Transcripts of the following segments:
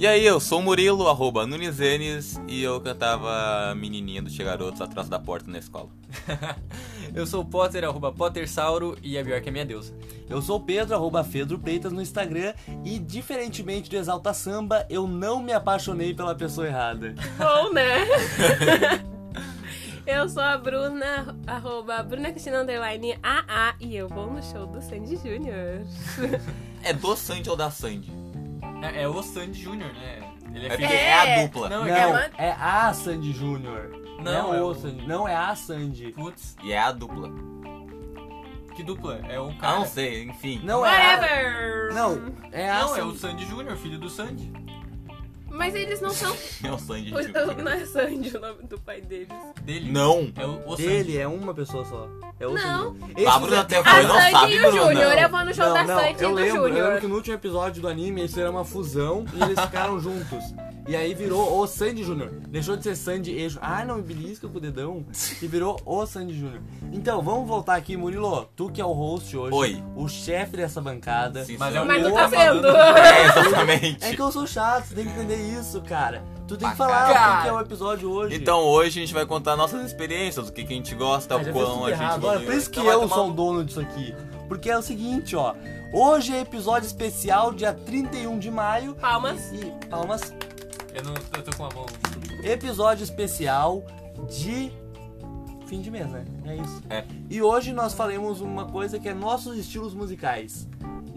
E aí, eu sou o Murilo, arroba Nunizenes, e eu cantava menininha do Garotos atrás da porta na escola. Eu sou o Potter, arroba Pottersauro, e a Bjork é minha deusa. Eu sou o Pedro, arroba Pedro Preitas no Instagram e, diferentemente do Exalta Samba, eu não me apaixonei pela pessoa errada. Bom, né? eu sou a Bruna, arroba Bruna Cristina Underline AA, e eu vou no show do Sandy Júnior. É do Sandy ou da Sandy? É, é o Sandy Júnior, né? Ele É é filho... é a dupla. Não, Não, é uma- é a Sandy Júnior. Não, Não, é o o- Sandy. Não, é a Sandy. Putz, E é a dupla. que dupla? É um Ah, cara... não sei, enfim. Não é a... Whatever! Não, é a Não, é o Sandy. Sandy Júnior, filho do Sandy. Mas eles não são. É o Sandy. o- Júnior. o- Não é Sandy o nome do pai deles. Dele. Não. É o, o Sandy. Dele é uma pessoa só. É o Não. Sandy. A Bruna é- até A foi, não Sandy sabe, e o. Júnior. Eu vou no show Não, da não, Sandy e eu do lembro, eu lembro Júnior. que no último episódio do anime eles fizeram uma fusão e eles ficaram juntos. E aí virou o Sandy Júnior. Deixou de ser Sandy e Ju- Ah, não, me belisca com o dedão. E virou o Sandy Júnior. Então, vamos voltar aqui, Murilo. Tu que é o host hoje. Oi. O chefe dessa bancada. Sim, Mas é o Mas tu tá sendo. mandando- É, exatamente. É que eu sou chato, você tem que entender isso, cara. Tu tem que falar caralho. o que é o episódio hoje. Então hoje a gente vai contar nossas experiências, o que, que a gente gosta, Ah, o quão a gente evoluiu. por isso que Então eu tomar sou o dono disso aqui. Porque é o seguinte, ó. Hoje é episódio especial, dia 31 de maio. Palmas. E, palmas. Eu, não, eu tô com a mão... Episódio especial de fim de mês, né? É isso. É. E hoje nós faremos uma coisa que é nossos estilos musicais.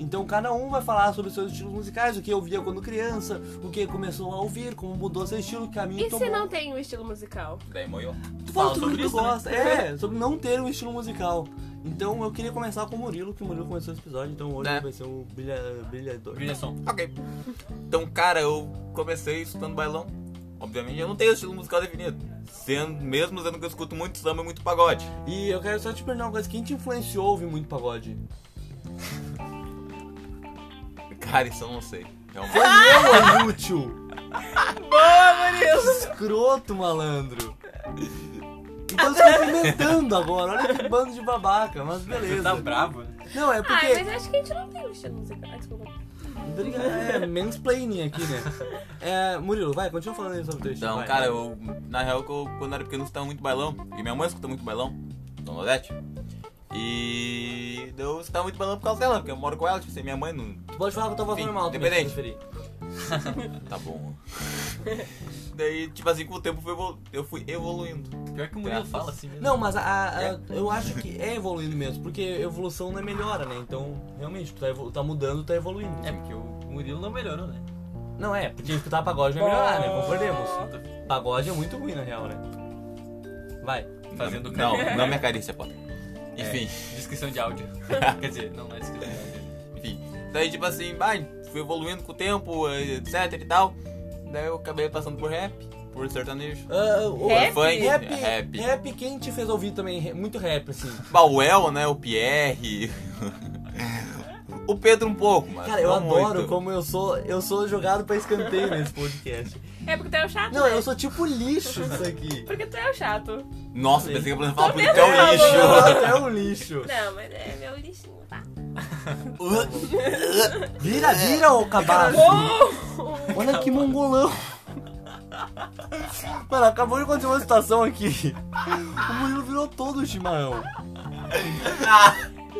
Então cada um vai falar sobre seus estilos musicais, o que ouvia quando criança, o que começou a ouvir, como mudou seu estilo, que caminho E tomou. se não tem um estilo musical? Daí moiou. Tu fala Fala tudo sobre que tu né? gosta. É, sobre não ter um estilo musical. Então eu queria começar com o Murilo, que o Murilo começou esse episódio, então hoje É. vai ser o brilha, brilhador. Brilha som. Ok. Então, cara, eu comecei escutando bailão. Obviamente eu não tenho estilo musical definido. Sendo, mesmo sendo que eu escuto muito samba e muito pagode. E eu quero só te perguntar uma coisa, quem te influenciou a ouvir muito pagode? Cara, isso eu não sei. Realmente. Foi eu, inútil! Boa, Murilo! Escroto, malandro! Então você tá cumprimentando agora, olha que bando de babaca, mas Você beleza. tá bravo? Não, é porque. mas acho que a gente não tem um estilo musical. Ah, desculpa. Obrigado, É, mansplaining aqui, né? É, Murilo, vai, continua falando aí sobre o teu estilo. Então, vai. cara, eu, na real, eu, quando era pequeno, eu escutava muito bailão. E minha mãe escuta muito bailão, Dona Odete. E eu escutava muito bailão por causa dela, porque eu moro com ela, tipo assim, minha mãe não. Tu pode falar com a tua voz Enfim, normal independente. Tá bom. Daí, tipo assim, com o tempo eu fui evoluindo. Pior que o Murilo fala assim mesmo. Não, mas a- a- a- eu acho que é evoluindo mesmo, porque evolução não é melhora, né? Então, realmente, tu tá, evolu- tá mudando, tá evoluindo. É, porque o Murilo não melhorou, né? Não é, porque escutar pagode vai melhorar, né? Concordemos. Pagode é muito ruim, na real, né? Vai. Fazendo Não, não minha carícia, pô. Enfim, Descrição de áudio. Quer dizer, não, não é descrição de áudio. enfim. Daí, tipo assim, vai, fui evoluindo com o tempo, etc e tal. Daí eu acabei passando por rap, por sertanejo. Ah, o- Rap? Funk, Rap, rap. rap, quem te fez ouvir também? Muito rap, assim. Bauel, né? O Pierre. o Pedro um pouco, mas. Cara, eu adoro muito. como eu sou, eu sou jogado pra escanteio nesse podcast. É porque tu é o chato. Não, né? eu sou tipo lixo isso aqui. Porque tu é o chato. Nossa, pensei que eu ia falar porque tu é vendo, lixo. É um lixo. Não, mas é meu lixinho, tá? Vira, vira, ô cabaço. Olha que mongolão. Mano, acabou de acontecer uma situação aqui. O Murilo virou todo o chimarrão.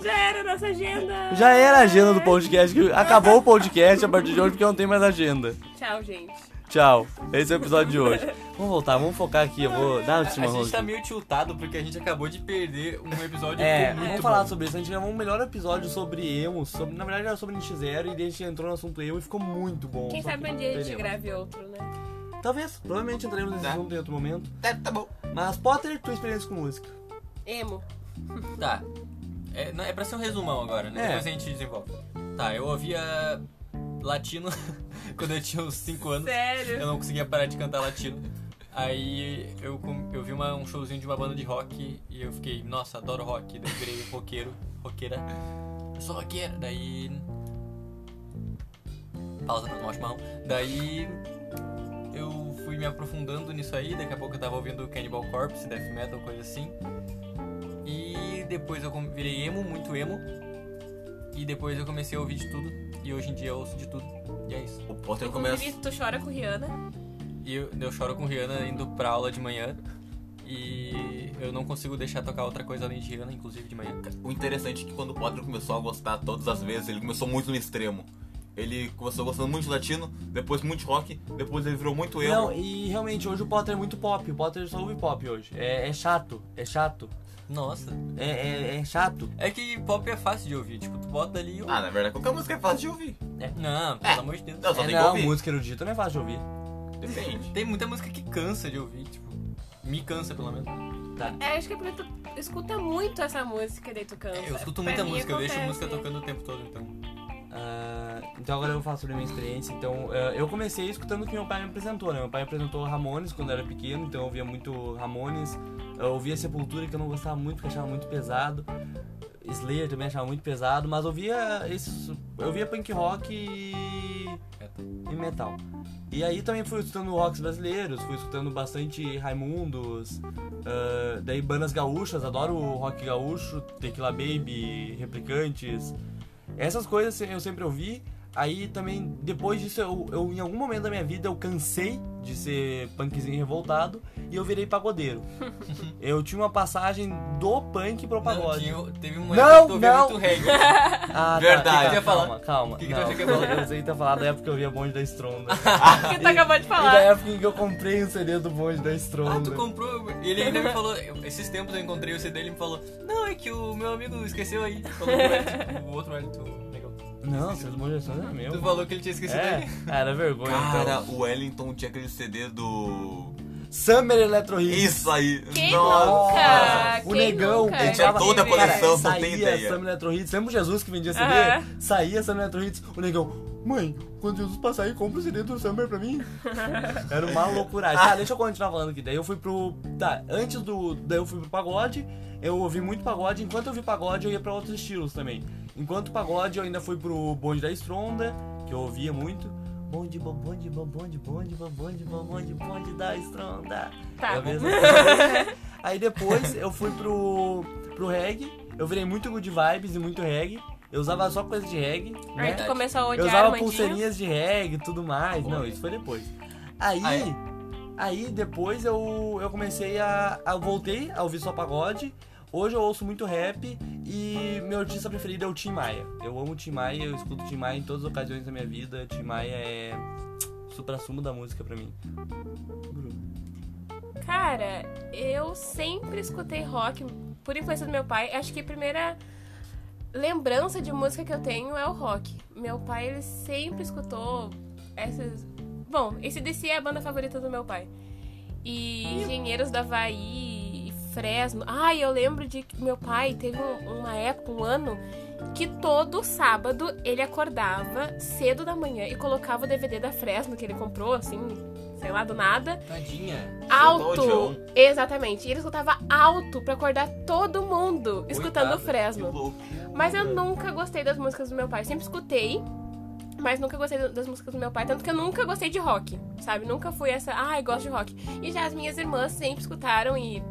Já era nossa agenda. Já era a agenda do podcast, que acabou o podcast a partir de hoje porque não tem mais agenda. Tchau, gente. Tchau. Esse é o episódio de hoje. Vamos voltar, vamos focar aqui. Eu vou dar um A chimarrão. gente tá meio tiltado porque a gente acabou de perder um episódio É, muito vamos falar bom. sobre isso. A gente gravou um melhor episódio sobre emo. Sobre, na verdade era sobre NX0 e daí a gente entrou no assunto emo e ficou muito bom. Quem sabe um dia a gente grave outro, né? Talvez, provavelmente entraremos nesse Tá. assunto em outro momento. É, tá bom. Mas Potter, tua experiência com música. Emo. Tá. É, não, é pra ser um resumão agora, né? É. Depois a gente desenvolve. Tá, eu ouvia latino quando eu tinha uns 5 anos. Eu Sério. não conseguia parar de cantar latino. Aí eu, eu vi uma- um showzinho de uma banda de rock e eu fiquei, nossa, adoro rock. Daí eu virei roqueiro, roqueira. Eu sou roqueira. Daí. Pausa pra tomar um chimarrão. Daí eu fui me aprofundando nisso aí. Daqui a pouco eu tava ouvindo Cannibal Corpse, Death Metal, coisa assim. E depois eu virei emo, muito emo. E depois eu comecei a ouvir de tudo. E hoje em dia eu ouço de tudo. E é isso. O Potter começa. Tu chora com Rihanna. E eu, eu choro com Rihanna indo pra aula de manhã. E eu não consigo deixar tocar outra coisa além de Rihanna, inclusive de manhã. O interessante é que quando o Potter começou a gostar todas as vezes, ele começou muito no extremo. Ele começou gostando muito de latino, depois muito de rock, depois ele virou muito emo. Não, e realmente hoje o Potter é muito pop. O Potter só ouve pop hoje. É, é chato, é chato. Nossa. É, é, é chato. É que pop é fácil de ouvir. Tipo, tu bota ali e ouve. Ah, na verdade, qualquer música é fácil de ouvir. Não, pelo amor de Deus. Não, só É, tem que não, ouvir. música erudita não é fácil de ouvir. Depende. Tem muita música que cansa de ouvir, tipo. Me cansa, pelo menos. Tá. É, acho que é porque tu escuta muito essa música, daí tu cansa. É, eu escuto muita música, eu deixo música tocando o tempo todo, então. Então agora eu vou falar sobre a minha experiência. Então, ah, eu comecei escutando o que meu pai me apresentou, né? Meu pai me apresentou Ramones quando eu era pequeno, então eu ouvia muito Ramones. Eu ouvia Sepultura, que eu não gostava muito, porque achava muito pesado. Slayer também achava muito pesado, mas eu ouvia esses, eu ouvia punk rock e, e metal. E aí também fui escutando rocks brasileiros, fui escutando bastante Raimundos, ah, daí bandas gaúchas, adoro rock gaúcho, Tequila Baby, Replicantes. Essas coisas eu sempre ouvi. Aí também, depois disso, eu, eu, em algum momento da minha vida eu cansei de ser punkzinho revoltado e eu virei pagodeiro. eu tinha uma passagem do punk pro Não, pagode. tinha, teve uma Não, que tu não. muito reggae. Ah, Verdade. Tá, O tu ia falar? calma, calma. O que que tu não, achou que ia falar? Eu sei tá falando da época que eu via bonde da Stronda. que tu acabou de E da falar. época em que eu comprei um CD do bonde da Ah, Stronda. tu comprou. Ele ainda me falou. eu- Esses tempos eu encontrei o CD e ele me falou: Não, é que o meu amigo esqueceu aí. Falou pro Wellington, o outro Wellington, legal. Não, o CD do bonde da Stronda é meu. Tu falou que ele tinha esquecido É, ah, era vergonha Cara, então. o Wellington tinha aquele CD do. Summer Electro Hits. Isso aí! Quem Nossa! nunca? O Quem negão, nunca? Ele tinha Já toda a coleção. não saía tem ideia. Summer Electro Hits. Lembra o Jesus que vendia CD? Aham. Saía Summer Electro Hits. O negão, mãe, quando Jesus passar aí, compra o CD do Summer pra mim. Era uma loucura. Tá, deixa eu continuar falando aqui. Daí eu fui pro. Tá, antes do. Daí eu fui pro pagode. Eu ouvi muito pagode. Enquanto eu ouvi pagode, eu ia pra outros estilos também. Enquanto pagode, eu ainda fui pro bonde da Stronda, que eu ouvia muito. Bonde, bo- bonde, bo- bonde, bonde, bo- bonde, bo- bonde, bonde da Stronda. Tá. Eu mesmo- assim. Aí depois eu fui pro, pro reggae. Eu virei muito good vibes e muito reggae. Eu usava só coisa de reggae. Aí Né? tu começou a Eu odiar usava Armandinho. pulseirinhas de reggae e tudo mais. Não, isso foi depois. Aí, Ah, é? aí depois eu, eu comecei a, a. Voltei a ouvir só pagode. Hoje eu ouço muito rap e meu artista preferido é o Tim Maia. Eu amo o Tim Maia, eu escuto o Tim Maia em todas as ocasiões da minha vida. Tim Maia é supra-sumo da música pra mim. Cara, eu sempre escutei rock por influência do meu pai. Acho que a primeira lembrança de música que eu tenho é o rock. Meu pai, ele sempre escutou essas. Bom, esse DC é a banda favorita do meu pai. E Engenheiros da Havaí Fresno. Ai, eu lembro de que meu pai teve um- uma época, um ano, que todo sábado ele acordava cedo da manhã e colocava o DVD da Fresno que ele comprou, assim, sei lá, do nada. Tadinha. Alto! Exatamente. E ele escutava alto pra acordar todo mundo escutando o Fresno. Mas eu nunca gostei das músicas do meu pai. Sempre escutei, mas nunca gostei das músicas do meu pai. Tanto que eu nunca gostei de rock, sabe? Nunca fui essa, ai, ah, gosto de rock. E já as minhas irmãs sempre escutaram e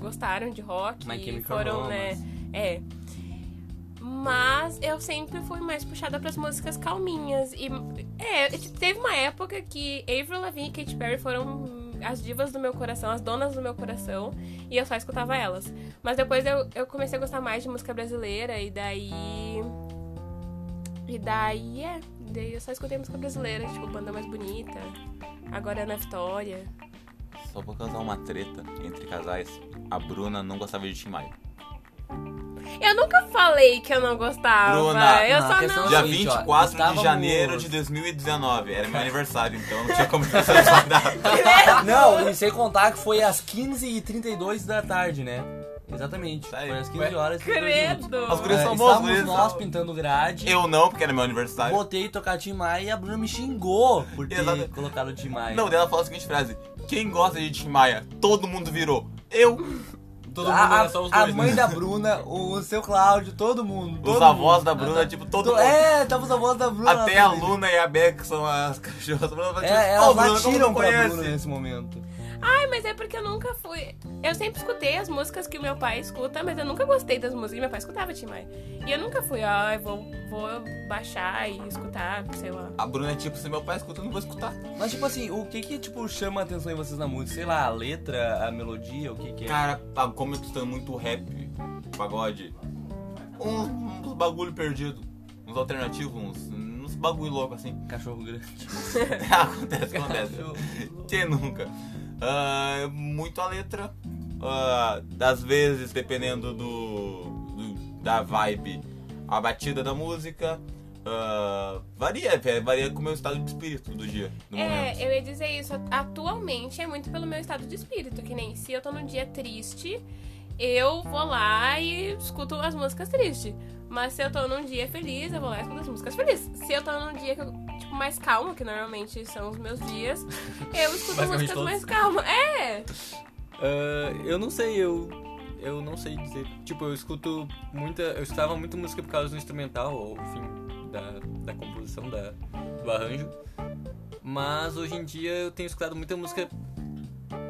gostaram de rock. My e foram, né? É. Mas eu sempre fui mais puxada pras músicas calminhas. E é, teve uma época que Avril Lavigne e Katy Perry foram as divas do meu coração, as donas do meu coração, e eu só escutava elas. Mas depois eu, eu comecei a gostar mais de música brasileira, e daí. E daí é. Daí eu só escutei música brasileira, tipo, banda mais bonita. Agora é Ana Vitória. Só pra causar uma treta entre casais, a Bruna não gostava de Tim Maia. Eu nunca falei que eu não gostava. Bruna, eu não, só a questão não. é Dia o seguinte, ó, 24 de janeiro de 2019. Era meu aniversário, então não tinha como pensar nessa data. Não, e sem contar que foi às 15h32 da tarde, né? Exatamente. Foi às 15 horas 32 minutos. Credo. As gurias É, são boas, estávamos nós pintando grade. Eu não, porque era meu aniversário. Botei tocar Tim Maia e a Bruna me xingou por ter Exato. colocado o Tim Maia. Não, dela falou a seguinte frase: Quem gosta de Tim Maia? Todo mundo virou. Eu, Todo mundo a, era só os a dois. mãe né? da Bruna, o seu Cláudio, todo mundo. os todo avós mundo. da Bruna, tipo, todo To- mundo. É, tava os avós da Bruna. Até a. Luna e a Beck são as cachorras. A Bruna tipo, É, "Ô, elas Bruna, como latiram tu pra conhece?" Bruna nesse momento. Ai, mas é porque eu nunca fui. Eu sempre escutei as músicas que o meu pai escuta, mas eu nunca gostei das músicas. E meu pai escutava Tim Maia. E eu nunca fui, ai, vou, vou baixar e escutar, sei lá. A Bruna é tipo, se meu pai escuta, eu não vou escutar. Mas, tipo assim, o que que, tipo, chama a atenção em vocês na música? Sei lá, a letra, a melodia, o que que é? Cara, como eu tô escutando muito rap, pagode, uns, uns bagulho perdido, uns alternativos, uns, uns bagulho louco assim. Cachorro grande. acontece, acontece. Quem nunca? Ah, muito a letra. Ah, às vezes, dependendo do, do- da vibe, a batida da música. Ah, varia, velho, varia com o meu estado de espírito do dia, do É, momento. eu ia dizer isso. Atualmente é muito pelo meu estado de espírito. Que nem se eu tô num dia triste, eu vou lá e escuto as músicas tristes. Mas se eu tô num dia feliz, eu vou lá e escuto as músicas felizes. Se eu tô num dia que eu, tipo, mais calmo, que normalmente são os meus dias, eu escuto músicas todos. mais calmas. É! Ah, eu não sei, eu. Eu não sei dizer. Tipo, eu escuto muita. Eu escutava muita música por causa do instrumental, ou enfim, da, da composição, da, do arranjo. Mas hoje em dia eu tenho escutado muita música,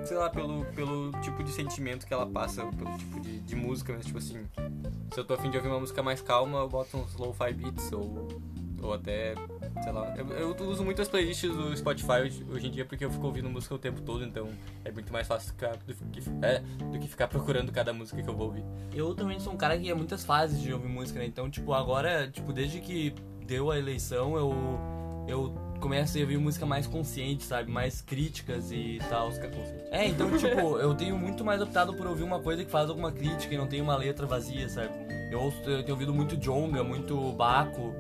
sei lá, pelo, pelo tipo de sentimento que ela passa, pelo tipo de, de música, mas tipo assim. Se eu tô afim de ouvir uma música mais calma, eu boto uns low-fi beats ou, ou até. Sei lá. Eu, eu uso muito as playlists do Spotify hoje, hoje em dia porque eu fico ouvindo música o tempo todo, então é muito mais fácil ficar, do, que, é, do que ficar procurando cada música que eu vou ouvir. Eu também sou um cara que é muitas fases de ouvir música, né? Então, tipo, agora, tipo, desde que deu a eleição, eu eu comecei a ouvir música mais consciente, sabe? Mais críticas e tal. Música consciente. É, então, tipo, eu tenho muito mais optado por ouvir uma coisa que faz alguma crítica e não tem uma letra vazia, sabe? Eu, ouço- eu tenho ouvido muito Jonga, muito Baco,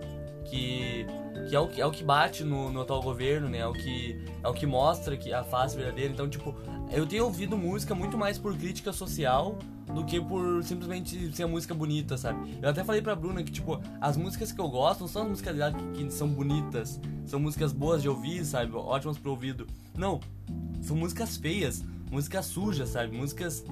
que, que, é, o, que é o que bate no, no atual governo, né? É o que, é o que mostra que a face verdadeira. Então, tipo, eu tenho ouvido música muito mais por crítica social do que por simplesmente ser música bonita, sabe? Eu até falei pra Bruna que, tipo, as músicas que eu gosto não são as músicas que, que são bonitas, são músicas boas de ouvir, sabe? Ótimas pro ouvido. Não, são músicas feias, músicas sujas, sabe? Músicas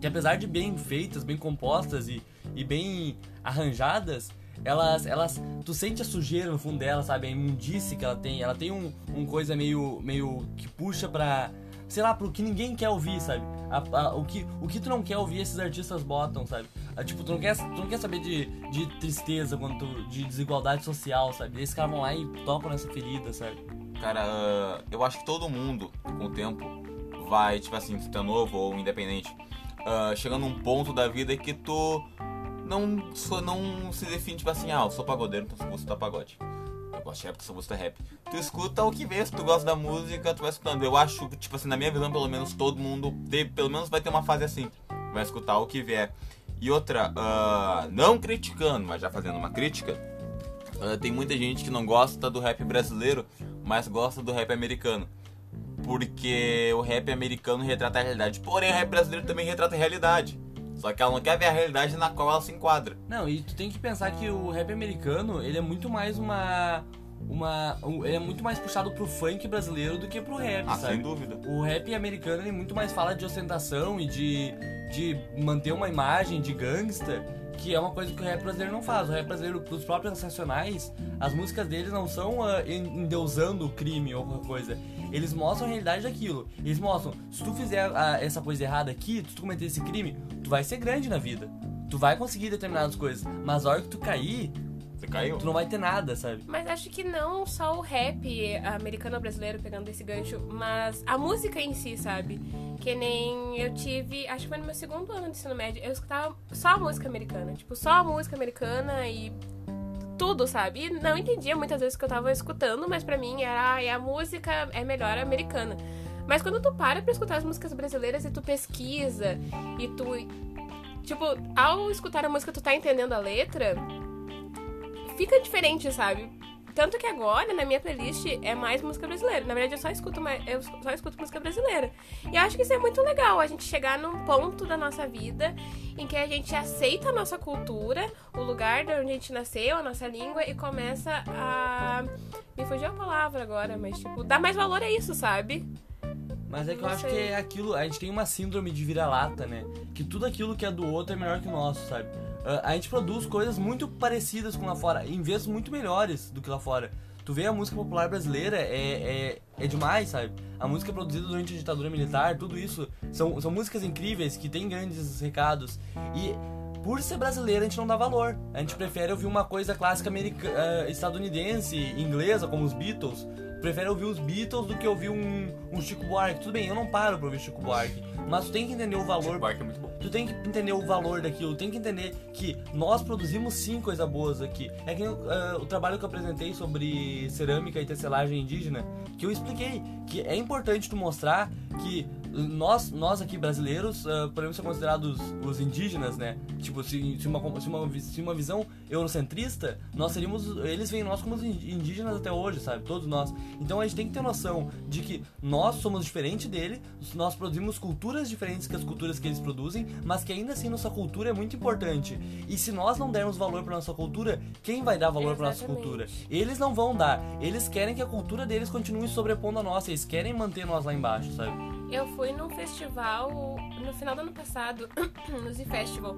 que apesar de bem feitas, bem compostas e, e bem arranjadas, elas, elas, tu sente a sujeira no fundo dela, sabe? A imundície que ela tem, ela tem um, um coisa meio, meio que puxa pra, sei lá, pro que ninguém quer ouvir, sabe? A- a- o, que, o que tu não quer ouvir, esses artistas botam, sabe? Ah, tipo, tu não quer, tu não quer saber de, de tristeza, quando tu- de desigualdade social, sabe? Esses caras vão lá e tocam nessa ferida, sabe? Cara, ah, eu acho que todo mundo, com o tempo, vai, tipo assim, se tu é novo ou independente, ah, chegando num ponto da vida que tu não, só não se define, tipo assim, ah, eu sou pagodeiro, então eu vou escutar pagode. Eu gosto de rap, então eu vou rap. Tu escuta o que vê, se tu gosta da música, tu vai escutando. Eu acho, tipo assim, na minha visão, pelo menos, todo mundo, teve, pelo menos vai ter uma fase assim. Vai escutar o que vier. E outra, ah, não criticando, mas já fazendo uma crítica, ah, tem muita gente que não gosta do rap brasileiro, mas gosta do rap americano. Porque o rap americano retrata a realidade. Porém, o rap brasileiro também retrata a realidade. Só que ela não quer ver a realidade na qual ela se enquadra. Não, e tu tem que pensar que o rap americano, ele é muito mais uma. uma um- ele é muito mais puxado pro funk brasileiro do que pro rap, Ah, sabe? sem dúvida. O rap americano ele muito mais fala de ostentação e de, de manter uma imagem de gangsta, que é uma coisa que o rap brasileiro não faz. O rap brasileiro, pros próprios nacionais, as músicas deles não são en- endeusando o crime ou qualquer coisa. Eles mostram a realidade daquilo. Eles mostram, se tu fizer ah, essa coisa errada aqui, se tu cometer esse crime, tu vai ser grande na vida. Tu vai conseguir determinadas coisas. Mas a hora que tu cair, Você caiu? tu não vai ter nada, sabe? Mas acho que não só o rap americano ou brasileiro pegando esse gancho, mas a música em si, sabe? Que nem eu tive, acho que foi no meu segundo ano de ensino médio, eu escutava só a música americana. Tipo, só a música americana e tudo, sabe? E não entendia muitas vezes o que eu tava escutando, mas pra mim era "Ai, a música é melhor americana. Mas quando tu para pra escutar as músicas brasileiras e tu pesquisa e tu. Tipo, ao escutar a música, tu tá entendendo a letra, fica diferente, sabe? Tanto que agora, na minha playlist, é mais música brasileira. Na verdade, eu só escuto, mais, eu só escuto música brasileira. E eu acho que isso é muito legal, a gente chegar num ponto da nossa vida em que a gente aceita a nossa cultura, o lugar de onde a gente nasceu, a nossa língua, e começa a. Me fugiu a palavra agora, mas, tipo, dar mais valor a isso, sabe? Mas é que eu acho que é aquilo, a gente tem uma síndrome de vira-lata, né? Que tudo aquilo que é do outro é melhor que o nosso, sabe? Ah, a gente produz coisas muito parecidas com lá fora, em vezes muito melhores do que lá fora. Tu vê a música popular brasileira, é, é, é demais, sabe? A música produzida durante a ditadura militar, tudo isso, são, são músicas incríveis que têm grandes recados. E por ser brasileira, a gente não dá valor. A gente prefere ouvir uma coisa clássica americana, eh, estadunidense, inglesa, como os Beatles. Prefere ouvir os Beatles do que ouvir um, um Chico Buarque. Tudo bem, eu não paro pra ouvir Chico Buarque. Mas tu tem que entender o valor Chico Buarque é muito bom. Tu tem que entender o valor daquilo, tem que entender que nós produzimos sim coisa boas aqui. É que uh, o trabalho que eu apresentei sobre cerâmica e tecelagem indígena, que eu expliquei que é importante tu mostrar que nós, nós aqui brasileiros uh, podemos ser considerados os indígenas, né? Tipo, se, se, uma, se, uma, se uma visão eurocentrista, nós seríamos. Eles veem nós como os indígenas até hoje, sabe? Todos nós. Então a gente tem que ter noção de que nós somos diferentes dele, nós produzimos culturas diferentes que as culturas que eles produzem, mas que ainda assim nossa cultura é muito importante. E se nós não dermos valor para nossa cultura, quem vai dar valor para nossa cultura? Eles não vão dar. Eles querem que a cultura deles continue sobrepondo a nossa, eles querem manter nós lá embaixo, sabe? Eu fui num festival no final do ano passado, no Z Festival.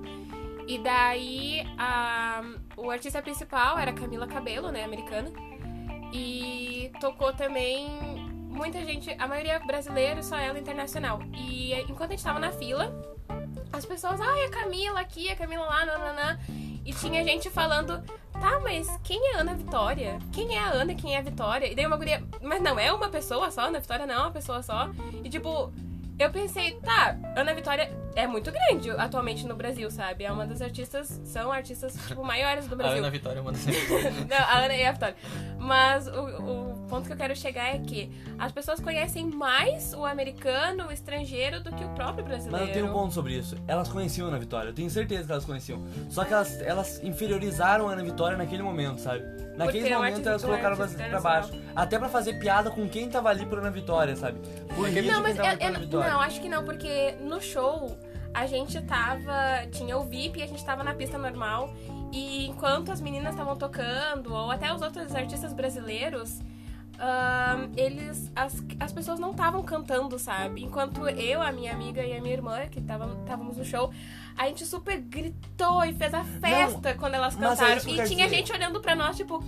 E daí a, o artista principal era Camila Cabello, né, americana. E tocou também muita gente, a maioria brasileira, só ela internacional. E enquanto a gente tava na fila, as pessoas, ai, a Camila aqui, a Camila lá, nananã. E tinha gente falando, tá, mas quem é Ana Vitória? Quem é a Ana quem é a Vitória? E daí uma guria, mas não é uma pessoa só, Ana Vitória não é uma pessoa só. E tipo, eu pensei, tá, Ana Vitória é muito grande atualmente no Brasil, sabe? É uma das artistas, são artistas, tipo, maiores do Brasil. A Ana Vitória é uma das Não, a Ana e a Vitória. Mas o, o ponto que eu quero chegar é que as pessoas conhecem mais o americano, o estrangeiro, do que o próprio brasileiro. Mas eu tenho um ponto sobre isso. Elas conheciam a Ana Vitória, eu tenho certeza que elas conheciam. Só que elas, elas inferiorizaram a Ana Vitória naquele momento, sabe? Naquele Porque momento elas colocaram artista pra, pra baixo. Até pra fazer piada com quem tava ali por Ana Vitória, sabe? Por Não, quem mas tava eu, eu- Vitória. não, acho que não, porque no show a gente tava. Tinha o VIP e a gente tava na pista normal. E enquanto as meninas estavam tocando, ou até os outros artistas brasileiros, ahn, eles. As, as pessoas não estavam cantando, sabe? Enquanto eu, a minha amiga e a minha irmã, que estávamos no show, a gente super gritou e fez a festa quando elas é cantaram. eu e tinha dizer. gente olhando pra nós, tipo,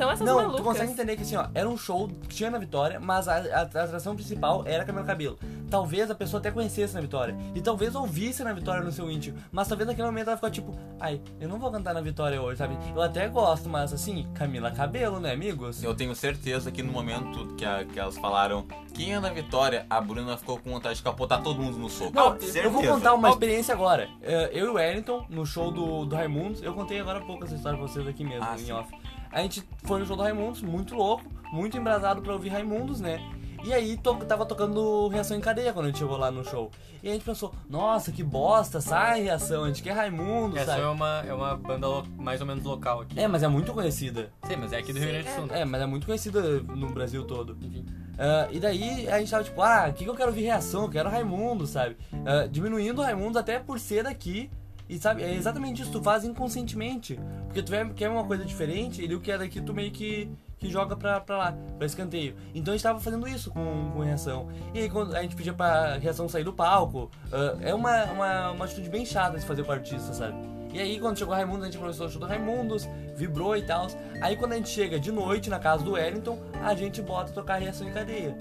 são essas Não, malucas? tu consegue entender que assim, ó, era um show que tinha na Vitória, mas a, a- a atração principal era Camila Cabelo. Talvez a pessoa até conhecesse na Vitória. E talvez ouvisse na Vitória no seu íntimo. Mas talvez naquele momento ela ficou tipo, ai, eu não vou cantar na Vitória hoje, sabe? Eu até gosto, mas assim, Camila Cabelo, né, amigos? Eu tenho certeza que no momento que, a- que elas falaram quem é na vitória, a Bruna ficou com vontade de capotar todo mundo no soco. Não, Certeza. eu vou contar uma experiência agora. É, Eu e o Wellington, no show do, do Raimundos, eu contei agora há pouco essa história pra vocês aqui mesmo, Ah, em sim. off. A gente foi no show do Raimundos, muito louco, muito embrasado pra ouvir Raimundos, né? E aí to tava tocando Reação em Cadeia quando a gente chegou lá no show. E a gente pensou, nossa, que bosta, sai Reação, a gente quer Raimundos, Essa sabe? é uma, é uma banda mais ou menos local aqui. É, mas é muito conhecida. Sim, mas é aqui do Rio Grande do Sul. né? É, mas é muito conhecida no Brasil todo. Enfim. Ah, e daí a gente tava tipo, ah, o que, que eu quero ouvir reação? Eu quero Raimundo, sabe? Ah, diminuindo o Raimundo até por ser daqui. E sabe, é exatamente isso, tu faz inconscientemente. Porque tu quer uma coisa diferente e o que é daqui tu meio que, que joga pra, pra lá, pra escanteio. Então a gente tava fazendo isso com, com reação. E aí quando a gente pedia pra reação sair do palco, ah, é uma, uma, uma atitude bem chata de fazer com o artista, sabe? E aí, quando chegou Raimundo, a gente começou o show do Raimundos, vibrou e tal. Aí, quando a gente chega de noite na casa do Wellington, a gente bota tocar reação em cadeia.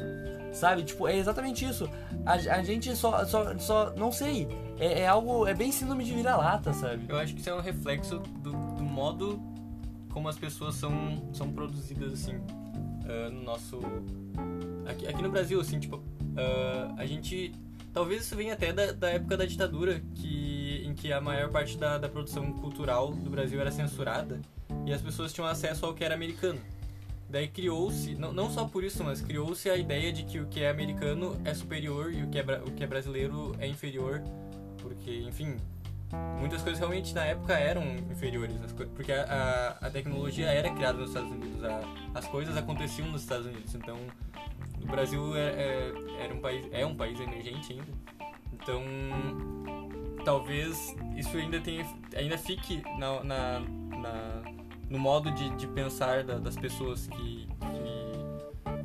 Sabe? Tipo, é exatamente isso. A, a gente só, só, só. Não sei. É, é algo. É bem síndrome de vira-lata, sabe? Eu acho que isso é um reflexo do, do modo como as pessoas são, são produzidas, assim, ah, no nosso... Aqui, aqui no Brasil, assim, tipo, ah, a gente... Talvez isso venha até da, da época da ditadura, que, em que a maior parte da, da produção cultural do Brasil era censurada e as pessoas tinham acesso ao que era americano. Daí criou-se, não, não só por isso, mas criou-se a ideia de que o que é americano é superior e o que é, o que é brasileiro é inferior, porque, enfim, muitas coisas realmente na época eram inferiores, porque a, a, a tecnologia era criada nos Estados Unidos, a- as coisas aconteciam nos Estados Unidos, então o Brasil é, é- era um país, é um país emergente ainda, então talvez isso ainda tenha, ainda fique na, na- na- no modo de, de pensar da- das pessoas que, que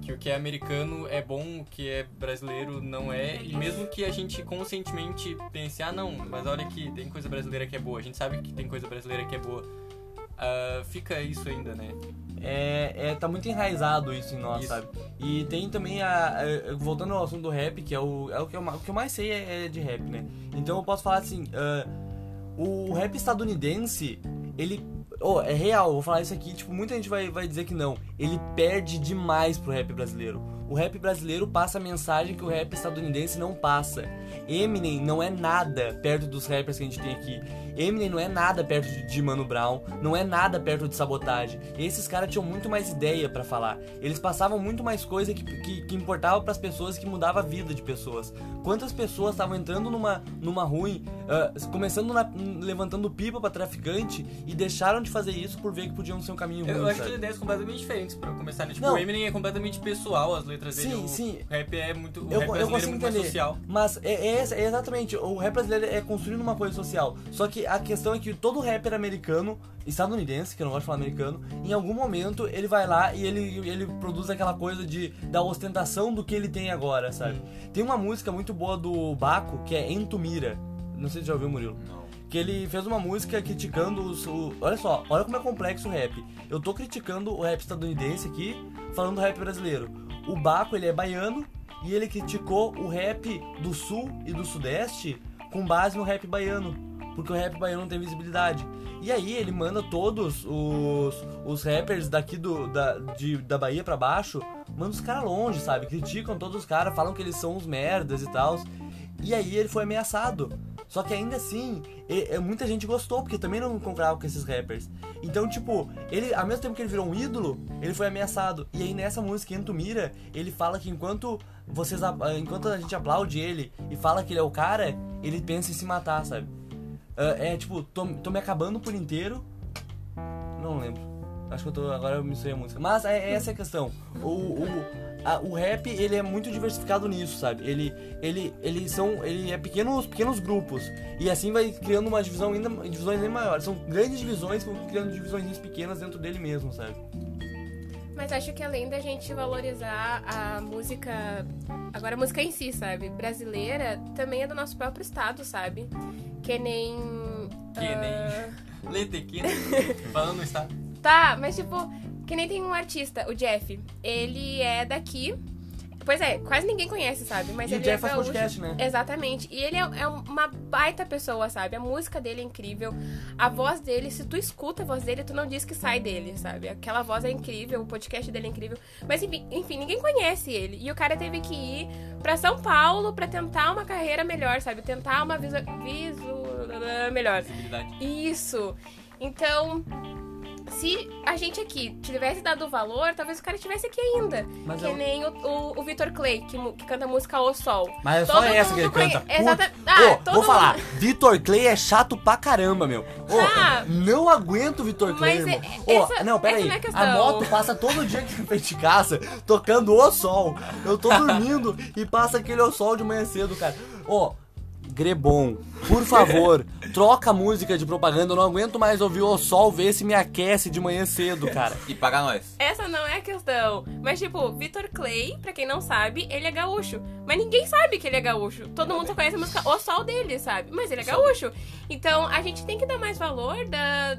que o que é americano é bom, o que é brasileiro não é. E mesmo que a gente conscientemente pense, ah não, mas olha que tem coisa brasileira que é boa, a gente sabe que tem coisa brasileira que é boa. ah, fica isso ainda, né? é, é, tá muito enraizado isso em nós, Isso. sabe? E tem também a, a- Voltando ao assunto do rap, que é o, é o, que, eu, o que eu mais sei é, é de rap, né? Então eu posso falar assim: ah, o rap estadunidense, ele. Oh, é real, vou falar isso aqui, tipo, muita gente vai, vai dizer que não. Ele perde demais pro rap brasileiro. O rap brasileiro passa a mensagem que o rap estadunidense não passa. Eminem não é nada perto dos rappers que a gente tem aqui. Eminem não é nada perto de- Mano Brown, não é nada perto de sabotagem. Esses caras tinham muito mais ideia pra falar. Eles passavam muito mais coisa que, que, que importava pras pessoas, que mudava a vida de pessoas. Quantas pessoas estavam entrando numa, numa ruim, ah, começando na- levantando pipa pra traficante e deixaram de fazer isso por ver que podiam ser um caminho ruim. Eu, acho que sabe? são ideias completamente diferentes pra começar, né? Tipo, Não. o Eminem é completamente pessoal, as letras dele. Sim, o sim. rap é muito. O Eu, rap eu é consigo muito mais entender. social. Mas é, é é exatamente, o rap brasileiro é construindo uma coisa social. Só que a questão é que todo rapper americano, estadunidense, que eu não gosto de falar americano, em algum momento ele vai lá e ele, ele produz aquela coisa de da ostentação do que ele tem agora, sabe? Tem uma música muito boa do Baco que é Entumira. Não sei se já ouviu, Murilo. Não. Que ele fez uma música criticando os. O, olha só, olha como é complexo o rap. Eu tô criticando o rap estadunidense aqui, falando do rap brasileiro. O Baco, ele é baiano e ele criticou o rap do sul e do sudeste com base no rap baiano. Porque o rap baiano não tem visibilidade. E aí ele manda todos os, os rappers daqui do, da, de, da Bahia pra baixo, manda os caras longe, sabe? Criticam todos os caras, falam que eles são uns merdas e tal. E aí ele foi ameaçado. Só que ainda assim, e- e muita gente gostou, porque também não concordava com esses rappers. Então, tipo, ele, ao mesmo tempo que ele virou um ídolo, ele foi ameaçado. E aí nessa música, Entumira, ele fala que enquanto vocês a- enquanto a gente aplaude ele e fala que ele é o cara, ele pensa em se matar, sabe? Ah, é tipo, tô, tô me acabando por inteiro. Não lembro. Acho que eu tô. Agora eu misturei a música. Mas é, essa é a questão. O, o, a- o rap, ele é muito diversificado nisso, sabe? Ele, ele, ele são. Ele é pequenos, pequenos grupos. E assim vai criando uma divisão ainda. divisões ainda maiores. São grandes divisões que criando divisões pequenas dentro dele mesmo, sabe? Mas acho que além da gente valorizar a música, agora a música em si, sabe? Brasileira, também é do nosso próprio estado, sabe? Que nem. Que nem. Letequina. Falando no estado. Tá, mas tipo, que nem tem um artista, o Jeff. Ele é daqui. Pois é, quase ninguém conhece, sabe? Mas E o ele Jeff é faz gaúcho. podcast, né? Exatamente. E ele é, é uma baita pessoa, sabe? A música dele é incrível. A voz dele, se tu escuta a voz dele, tu não diz que sai dele, sabe? Aquela voz é incrível, o podcast dele é incrível. Mas enfim, enfim, ninguém conhece ele. E o cara teve que ir pra São Paulo pra tentar uma carreira melhor, sabe? Tentar uma visu... visu... melhor. Isso. Então, se a gente aqui tivesse dado valor, talvez o cara estivesse aqui ainda. Mas que eu- nem o, o, o Vitor Clay, que, que canta a música O Sol. Mas é só Todo essa que ele conhe- canta. Exata- Putz. Ah, todo vou falar, mundo- Vitor Clay é chato pra caramba, meu. Ô, Ah. não aguento o Vitor Clay, irmão. é- Ô, essa- não, pera aí. é a moto passa todo dia aqui na frente de casa, tocando o sol. Eu tô dormindo e passa aquele o sol de manhã cedo, cara. Ô, Grebon, por favor, troca a música de propaganda. Eu não aguento mais ouvir o sol ver se me aquece de manhã cedo, cara. E paga nós. Essa não é a questão. Mas, tipo, Vitor Clay, pra quem não sabe, ele é gaúcho. Mas ninguém sabe que ele é gaúcho. Todo mundo só conhece a música O Sol dele, sabe? Mas ele é gaúcho. Então, a gente tem que dar mais valor da,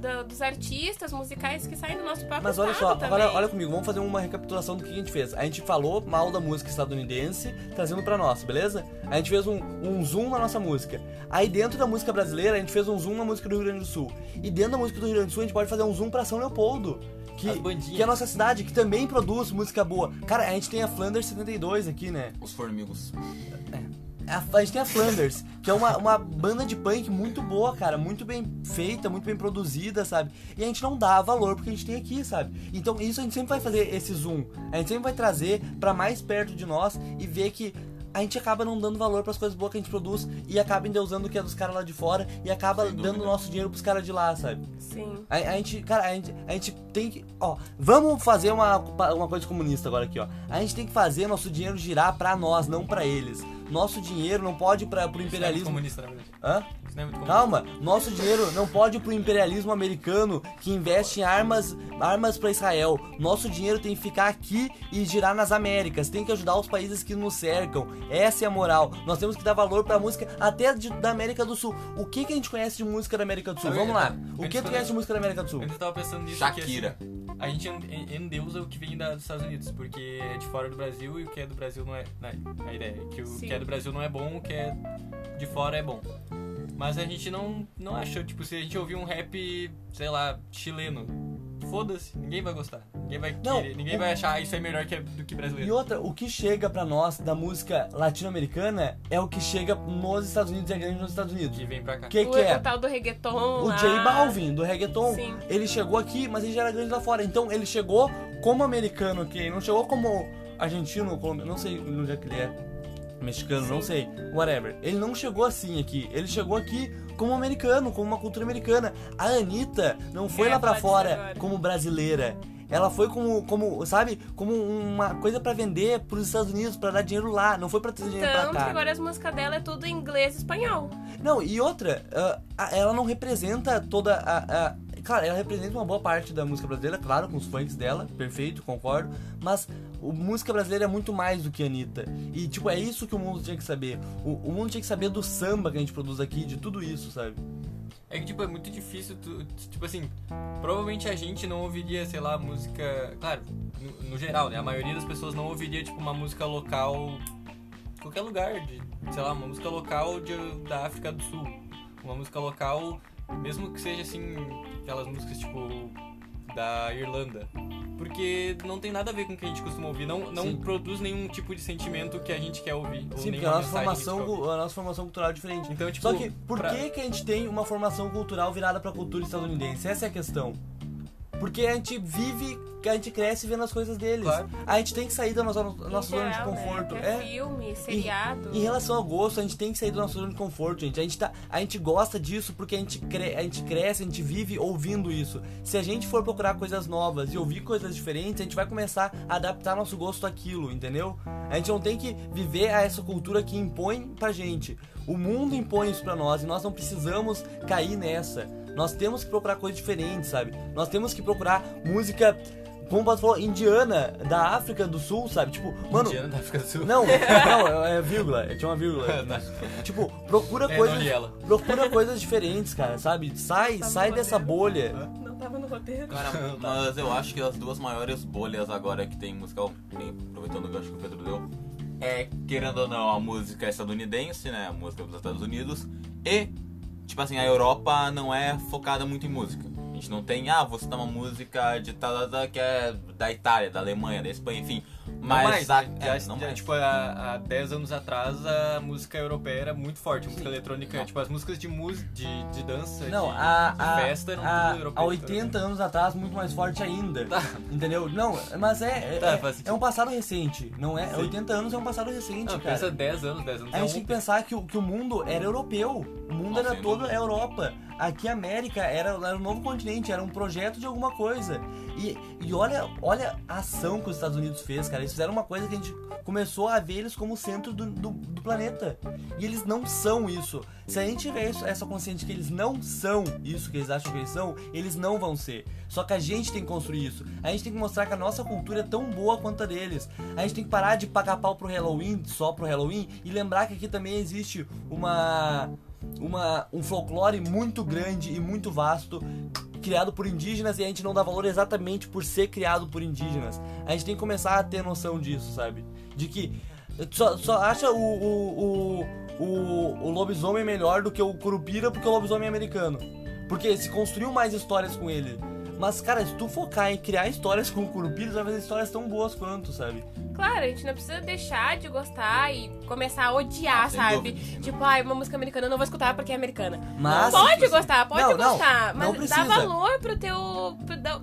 da- dos artistas musicais que saem do nosso próprio Mas olha só, também. agora olha comigo, vamos fazer uma recapitulação do que a gente fez. A gente falou mal da música estadunidense, trazendo pra nossa, beleza? A gente fez um, um zoom na nossa música. Aí dentro da música brasileira, a gente fez um zoom na música do Rio Grande do Sul. E dentro da música do Rio Grande do Sul, a gente pode fazer um zoom pra São Leopoldo. Que, que é a nossa cidade, que também produz música boa. Cara, a gente tem a Flanders 72 aqui, né? Os formigos. A, a gente tem a Flanders, que é uma, uma banda de punk muito boa, cara. Muito bem feita, muito bem produzida, sabe? E a gente não dá valor porque a gente tem aqui, sabe? Então isso a gente sempre vai fazer esse zoom. A gente sempre vai trazer pra mais perto de nós e ver que a gente acaba não dando valor pras coisas boas que a gente produz e acaba endeusando o que é dos caras lá de fora e acaba dando nosso dinheiro pros caras de lá, sabe? Sim. A, a gente, cara, a gente, a gente tem que. Ó, vamos fazer uma, uma coisa comunista agora aqui, ó. A gente tem que fazer nosso dinheiro girar pra nós, não pra eles. Nosso dinheiro não pode ir pra, pro Isso é imperialismo. comunista, na verdade. Hã? isso não é muito comum. Calma, nosso dinheiro não pode ir pro imperialismo americano que investe em armas, armas para Israel. Nosso dinheiro tem que ficar aqui e girar nas Américas. Tem que ajudar os países que nos cercam. Essa é a moral. Nós temos que dar valor pra música até de- da América do Sul. O que que a gente conhece de música da América do Sul? Vamos lá. O que tu conhece de música da América do Sul? Eu tava pensando nisso Shakira. assim, a gente en- en- endeusa o que vem da- dos Estados Unidos, porque é de fora do Brasil e o que é do Brasil não é. né, a ideia é que o Sim. que é do Brasil não é bom, o que é de fora é bom. Mas a gente não, não achou, tipo, se a gente ouvir um rap, sei lá, chileno, foda-se, ninguém vai gostar. Ninguém vai Não, querer, ninguém o- vai achar "Ah, isso é melhor que, do que E brasileiro. outra, o que chega pra nós da música latino-americana é o que chega nos Estados Unidos e é grande nos Estados Unidos. Que vem pra cá. O que o, que é? o tal do reggaeton. O lá. J Balvin, do reggaeton, Sim. ele chegou aqui, mas ele já era grande lá fora. Então ele chegou como americano aqui, não chegou como argentino, colombiano, não sei onde é que ele é. Mexicano, não sei, whatever. Ele não chegou assim aqui. Ele chegou aqui como americano, como uma cultura americana. A Anitta não foi É, lá pra fora agora. como brasileira. Ela foi como, como, sabe, como uma coisa pra vender pros Estados Unidos, pra dar dinheiro lá. Não foi pra trazer dinheiro pra Tanto cá. que agora as músicas dela é tudo em inglês e espanhol. Não, e outra, ah, ela não representa toda a, a- Claro, ela representa uma boa parte da música brasileira, claro, com os funks dela, perfeito, concordo. Mas o música brasileira é muito mais do que a Anitta. E, tipo, é isso que o mundo tinha que saber. O, o mundo tinha que saber do samba que a gente produz aqui, de tudo isso, sabe? É que, tipo, é muito difícil, tu, tipo assim, provavelmente a gente não ouviria, sei lá, música. Claro, no, no geral, né? A maioria das pessoas não ouviria, tipo, uma música local. qualquer lugar, de, sei lá, uma música local de, da África do Sul. Uma música local, mesmo que seja assim, aquelas músicas, tipo, da Irlanda. Porque não tem nada a ver com o que a gente costuma ouvir, não, não Sim. produz nenhum tipo de sentimento que a gente quer ouvir. ou Sim, porque a nossa, a formação, a nossa formação cultural é diferente. Então, tipo, Só que, por pra- que, que a gente tem uma formação cultural virada pra cultura estadunidense? Essa é a questão. Porque a gente vive, a gente cresce vendo as coisas deles. Claro. A gente tem que sair da nossa, zona de né? conforto. Que É. é filme, seriado. Em relação ao gosto, a gente tem que sair da nossa zona de conforto, gente. A gente, tá, a gente gosta disso porque a gente, cre a gente cresce, a gente vive ouvindo isso. Se a gente for procurar coisas novas e ouvir coisas diferentes, a gente vai começar a adaptar nosso gosto àquilo, entendeu? A gente não tem que viver a essa cultura que impõe pra gente. O mundo impõe isso pra nós e nós não precisamos cair nessa. Nós temos que procurar coisas diferentes, sabe? Nós temos que procurar música, como o Pato falou, indiana, da África do Sul, sabe? Tipo, mano, Indiana da África do Sul. não, não, é, é vírgula, tinha uma vírgula. tipo, procura É, coisas. Procura coisas diferentes, cara, sabe? Sai, Tá sai dessa roteiro. bolha. Não tava no roteiro. Cara, mas eu acho que as duas maiores bolhas agora que tem musical, aproveitando o gancho que o Pedro deu, é, querendo ou não, a música estadunidense, né? A música dos Estados Unidos. E, tipo assim, a Europa não é focada muito em música. A gente não tem, ah, vou citar uma música de tal, que é da Itália, da Alemanha, da Espanha, enfim. Mas, não mais, a, né? é, Já- não já, mais. Tipo, há, há 10 anos atrás a música europeia era muito forte, a música eletrônica, Não. tipo, as músicas de música, de, de dança, Não, de, a, de a, festa eram a, tudo europeu. há 80 anos atrás, muito mais forte ainda. Tá. Entendeu? Não, mas é. É, Tá, é- é um passado recente, não é? Sim. 80 anos é um passado recente, Não, cara. pensa 10 anos, 10 anos A é gente um... tem que pensar que o, que o mundo era europeu. O mundo Nossa, era dúvida. a Europa. Aqui a América era, era um novo continente, era um projeto de alguma coisa. E, e olha, olha a ação que os Estados Unidos fez, cara. Eles fizeram uma coisa que a gente começou a ver eles como o centro do, do, do planeta. E eles não são isso. Se a gente tiver isso- essa consciência que eles não são isso que eles acham que eles são, eles não vão ser. Só que a gente tem que construir isso. A gente tem que mostrar que a nossa cultura é tão boa quanto a deles. A gente tem que parar de pagar pau pro Halloween, só pro Halloween, e lembrar que aqui também existe uma. Uma, um folclore muito grande e muito vasto criado por indígenas e a gente não dá valor exatamente por ser criado por indígenas. A gente tem que começar a ter noção disso, sabe? De que só, só acha o, o, o, o, o lobisomem melhor do que o curupira porque o lobisomem é americano. Porque se construiu mais histórias com ele. Mas, cara, se tu focar em criar histórias com curupira, vai fazer histórias tão boas quanto, sabe? Claro, a gente não precisa deixar de gostar e começar a odiar, Ah, sem sabe? dúvida, sem tipo, ai, uma música americana eu não vou escutar porque é americana. Mas- pode gostar, pode Não, não, gostar, não mas dá precisa. valor pro teu. pro da-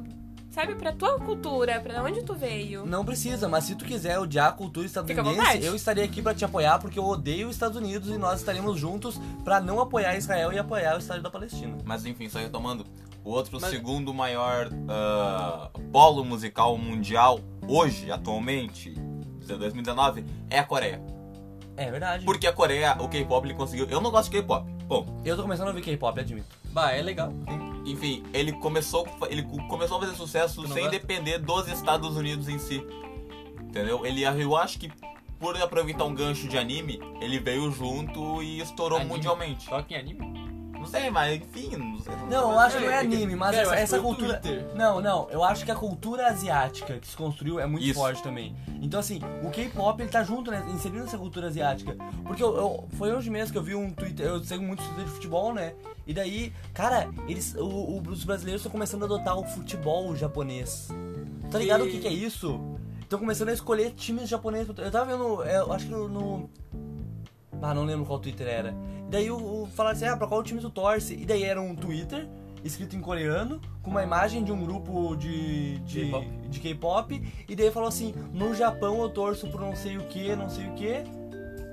sabe, pra tua cultura, pra onde tu veio. Não precisa, mas se tu quiser odiar a cultura estadunidense, eu estaria aqui pra te apoiar porque eu odeio os Estados Unidos e nós estaremos juntos pra não apoiar Israel e apoiar o Estado da Palestina. Mas enfim, só retomando. O outro Mas- segundo maior ah, polo musical mundial hoje, atualmente, de 2019, é a Coreia. É verdade. Porque a Coreia, o K-pop, ele conseguiu. Eu não gosto de K-pop. Bom, Eu tô começando a ouvir K-pop, admito. Bah, é legal. enfim, ele começou, ele começou a fazer sucesso sem gosta? depender dos Estados Unidos em si. Entendeu? Ele, eu acho que por aproveitar um gancho de anime, ele veio junto e estourou Anime? mundialmente. Só que em anime. Não sei, mas enfim, não sei. Não, eu acho que não é anime, mas eu essa, acho essa cultura. Twitter. Não, não, eu acho que a cultura asiática que se construiu é muito Isso. forte também. Então, assim, o K-pop ele tá junto, né? Inserindo essa cultura asiática. Porque eu, eu- foi hoje mesmo que eu vi um Twitter, eu sigo muito Twitter de futebol, né? E daí, cara, eles, o- o- os brasileiros estão começando a adotar o futebol japonês. Tá ligado o que, que é isso? Estão começando a escolher times japoneses. Eu tava vendo, é, eu acho que no. no- Ah, não lembro qual Twitter era. E daí o, o falaram assim, ah, pra qual time tu torce? E daí era um Twitter, escrito em coreano, com uma imagem de um grupo de. de K-pop. de K-pop. E daí falou assim, no Japão eu torço por não sei o que, não sei o que.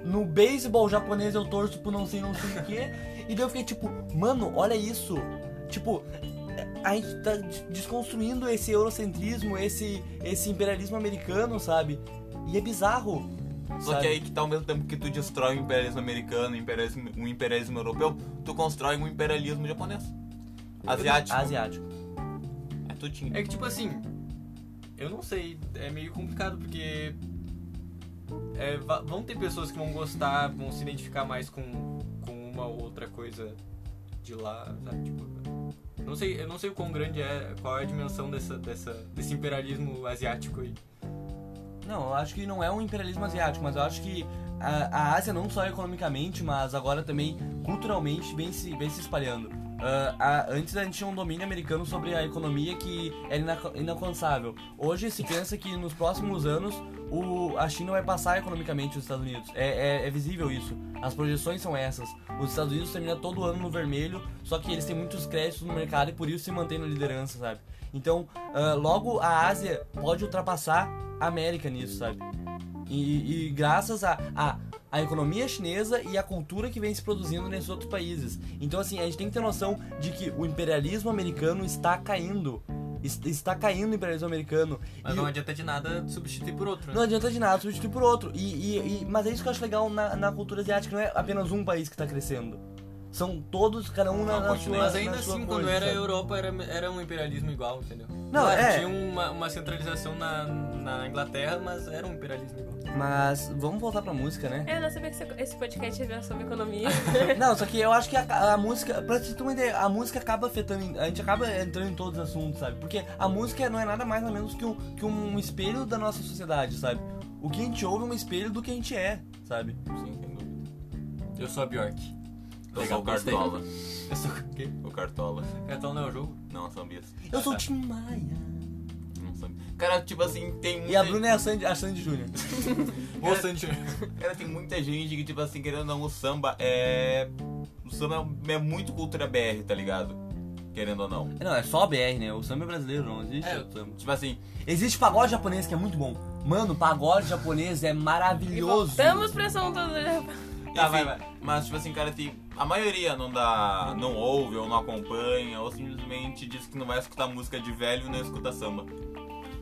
No beisebol japonês eu torço por não sei não sei o que. E daí eu fiquei tipo, mano, olha isso. Tipo, a gente tá des- desconstruindo esse eurocentrismo, esse, esse imperialismo americano, sabe? E é bizarro. Só sabe? que aí que tá ao mesmo tempo que tu destrói o imperialismo americano, o imperialismo, o imperialismo europeu, tu constrói um imperialismo japonês. Asiático. Asiático. É tudinho. É que tipo assim, eu não sei, é meio complicado porque é, vão ter pessoas que vão gostar, vão se identificar mais com, com uma ou outra coisa de lá, sabe? Tipo, não sei, eu não sei o quão grande é, qual é a dimensão dessa, dessa, desse imperialismo asiático aí. Não, eu acho que não é um imperialismo asiático, mas eu acho que a, a Ásia não só economicamente, mas agora também culturalmente vem se, vem se espalhando. Ah, a- antes a gente tinha um domínio americano sobre a economia que era inalcançável. Hoje se pensa que nos próximos anos o, a China vai passar economicamente os Estados Unidos. É, é- é visível isso. As projeções são essas. Os Estados Unidos terminam todo ano no vermelho, só que eles têm muitos créditos no mercado e por isso se mantém na liderança, sabe? Então, ah, logo a Ásia pode ultrapassar a América nisso, sabe? E, e graças à a, a, economia chinesa e a cultura que vem se produzindo nesses outros países. Então, assim, a gente tem que ter noção de que o imperialismo americano está caindo. Es- Está caindo o imperialismo americano. Mas E não adianta de nada substituir por outro, não né? adianta de nada substituir por outro. E, e- e- mas é isso que eu acho legal na, na cultura asiática. Não é apenas um país que está crescendo. São todos, cada um na, Não, na sua Mas ainda assim, coisa, quando era a sabe? Europa, era, era um imperialismo igual, entendeu? Não, Claro, é. Tinha uma, uma centralização na, na Inglaterra, mas era um imperialismo igual. Mas vamos voltar pra música, né? Eu não sabia que esse- podcast ia sobre economia. Não, só que eu acho que a, a música, pra te ter uma ideia, a música acaba afetando, a gente acaba entrando em todos os assuntos, sabe? Porque a música não é nada mais ou menos que um, que um espelho da nossa sociedade, sabe? O que a gente ouve é um espelho do que a gente é, sabe? Sim, sem dúvida. Eu sou a Bjork. Eu Legal, sou o gostei. Cartola. Eu sou o quê? O Cartola. Cartão não é o jogo? Não, sambista. Eu sou o Tim Maia. Não. Cara, tipo assim, tem muita... E a Bruna é a Sandy, a Sandy Júnior. Ô, Sandy. Cara, tem muita gente que, tipo assim, querendo ou não, o samba é... O samba é, muito cultura BR, tá ligado? Querendo ou não. Não, é só a BR, né? O samba é brasileiro, não existe É. samba. Tipo assim, Existe pagode japonês que é muito bom. Mano, pagode japonês é e maravilhoso. voltamos pra Tá, vai, vai. Mas, tipo assim, cara, tem... a maioria não dá. não ouve ou não acompanha, ou simplesmente diz que não vai escutar música de velho e não escuta samba.